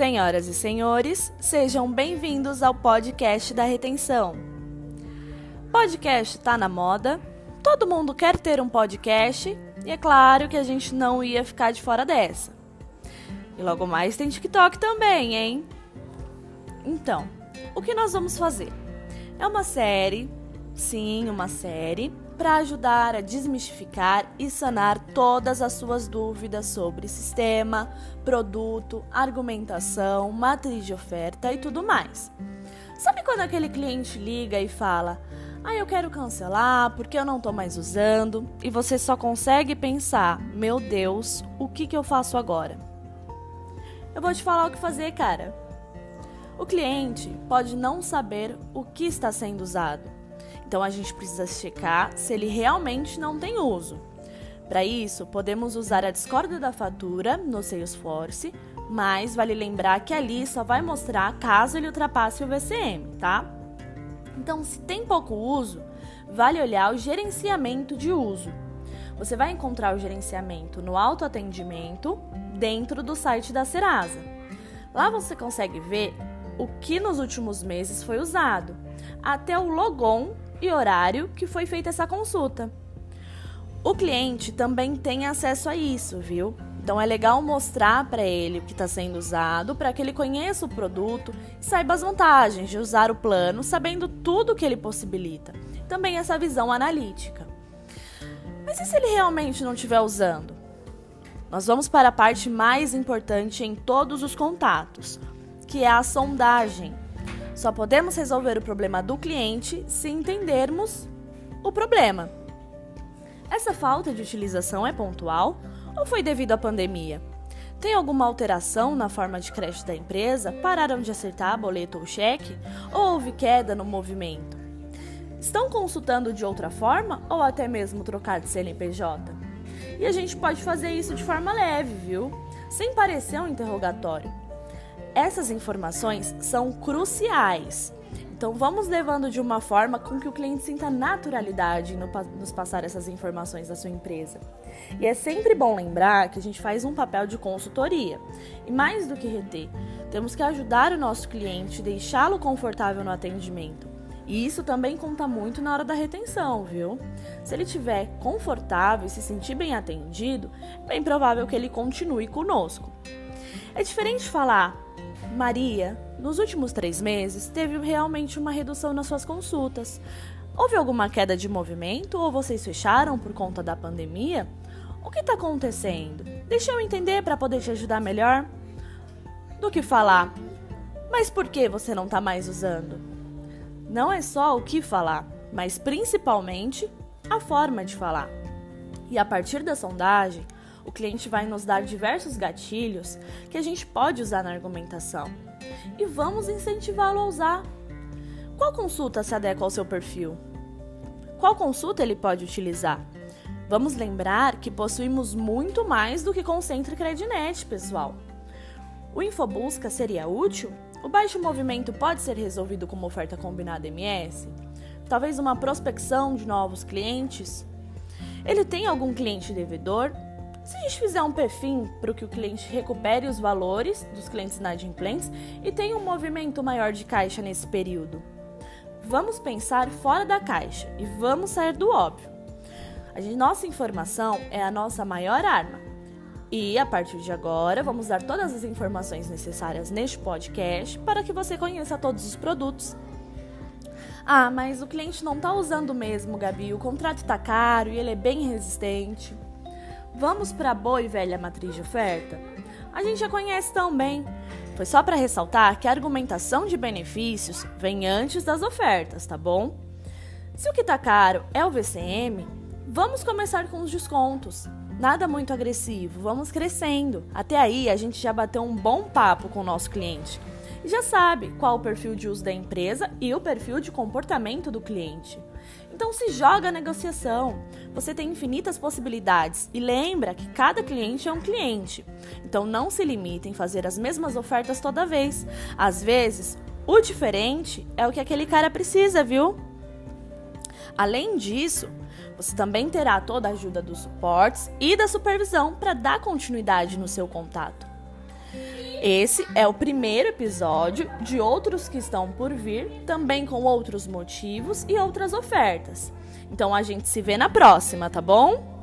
Senhoras e senhores, sejam bem-vindos ao podcast da retenção. Podcast tá na moda, todo mundo quer ter um podcast e é claro que a gente não ia ficar de fora dessa. E logo mais tem TikTok também, hein? Então, o que nós vamos fazer? É uma série, sim, uma série para ajudar a desmistificar e sanar todas as suas dúvidas sobre sistema, produto, argumentação, matriz de oferta e tudo mais. Sabe quando aquele cliente liga e fala: "Ah, eu quero cancelar porque eu não estou mais usando", e você só consegue pensar: "Meu Deus, o que que eu faço agora?" Eu vou te falar o que fazer, cara. O cliente pode não saber o que está sendo usado então a gente precisa checar se ele realmente não tem uso. Para isso, podemos usar a discórdia da fatura no Salesforce, mas vale lembrar que ali só vai mostrar caso ele ultrapasse o VCM, tá? Então, se tem pouco uso, vale olhar o gerenciamento de uso. Você vai encontrar o gerenciamento no autoatendimento dentro do site da Serasa. Lá você consegue ver o que nos últimos meses foi usado, até o logon e horário que foi feita essa consulta. O cliente também tem acesso a isso, viu? Então é legal mostrar para ele o que está sendo usado, para que ele conheça o produto e saiba as vantagens de usar o plano, sabendo tudo que ele possibilita. Também essa visão analítica. Mas e se ele realmente não estiver usando? Nós vamos para a parte mais importante em todos os contatos, que é a sondagem. Só podemos resolver o problema do cliente se entendermos o problema. Essa falta de utilização é pontual ou foi devido à pandemia? Tem alguma alteração na forma de crédito da empresa? Pararam de acertar boleto ou cheque? Ou houve queda no movimento? Estão consultando de outra forma ou até mesmo trocar de CNPJ? E a gente pode fazer isso de forma leve, viu? Sem parecer um interrogatório. Essas informações são cruciais. Então vamos levando de uma forma com que o cliente sinta naturalidade no nos passar essas informações da sua empresa. E é sempre bom lembrar que a gente faz um papel de consultoria. E mais do que reter, temos que ajudar o nosso cliente, deixá-lo confortável no atendimento. E isso também conta muito na hora da retenção, viu? Se ele estiver confortável e se sentir bem atendido, é bem provável que ele continue conosco. É diferente falar, Maria, nos últimos três meses, teve realmente uma redução nas suas consultas. Houve alguma queda de movimento ou vocês fecharam por conta da pandemia? O que está acontecendo? Deixa eu entender para poder te ajudar melhor. Do que falar, mas por que você não está mais usando? Não é só o que falar, mas principalmente a forma de falar. E a partir da sondagem, o cliente vai nos dar diversos gatilhos que a gente pode usar na argumentação e vamos incentivá-lo a usar. Qual consulta se adequa ao seu perfil? Qual consulta ele pode utilizar? Vamos lembrar que possuímos muito mais do que Concentre Credinet, pessoal. O Infobusca seria útil? O baixo movimento pode ser resolvido com uma oferta combinada MS? Talvez uma prospecção de novos clientes? Ele tem algum cliente devedor? Se a gente fizer um perfil para que o cliente recupere os valores dos clientes inadimplentes e tenha um movimento maior de caixa nesse período, vamos pensar fora da caixa e vamos sair do óbvio. A nossa informação é a nossa maior arma. E a partir de agora, vamos dar todas as informações necessárias neste podcast para que você conheça todos os produtos. Ah, mas o cliente não está usando mesmo, Gabi. O contrato está caro e ele é bem resistente. Vamos para a boa e velha matriz de oferta? A gente já conhece tão bem. Foi só para ressaltar que a argumentação de benefícios vem antes das ofertas, tá bom? Se o que está caro é o VCM, vamos começar com os descontos. Nada muito agressivo, vamos crescendo. Até aí a gente já bateu um bom papo com o nosso cliente e já sabe qual o perfil de uso da empresa e o perfil de comportamento do cliente. Então se joga a negociação. Você tem infinitas possibilidades e lembra que cada cliente é um cliente. Então não se limite em fazer as mesmas ofertas toda vez. Às vezes, o diferente é o que aquele cara precisa, viu? Além disso, você também terá toda a ajuda dos suportes e da supervisão para dar continuidade no seu contato. Esse é o primeiro episódio de outros que estão por vir, também com outros motivos e outras ofertas. Então a gente se vê na próxima, tá bom?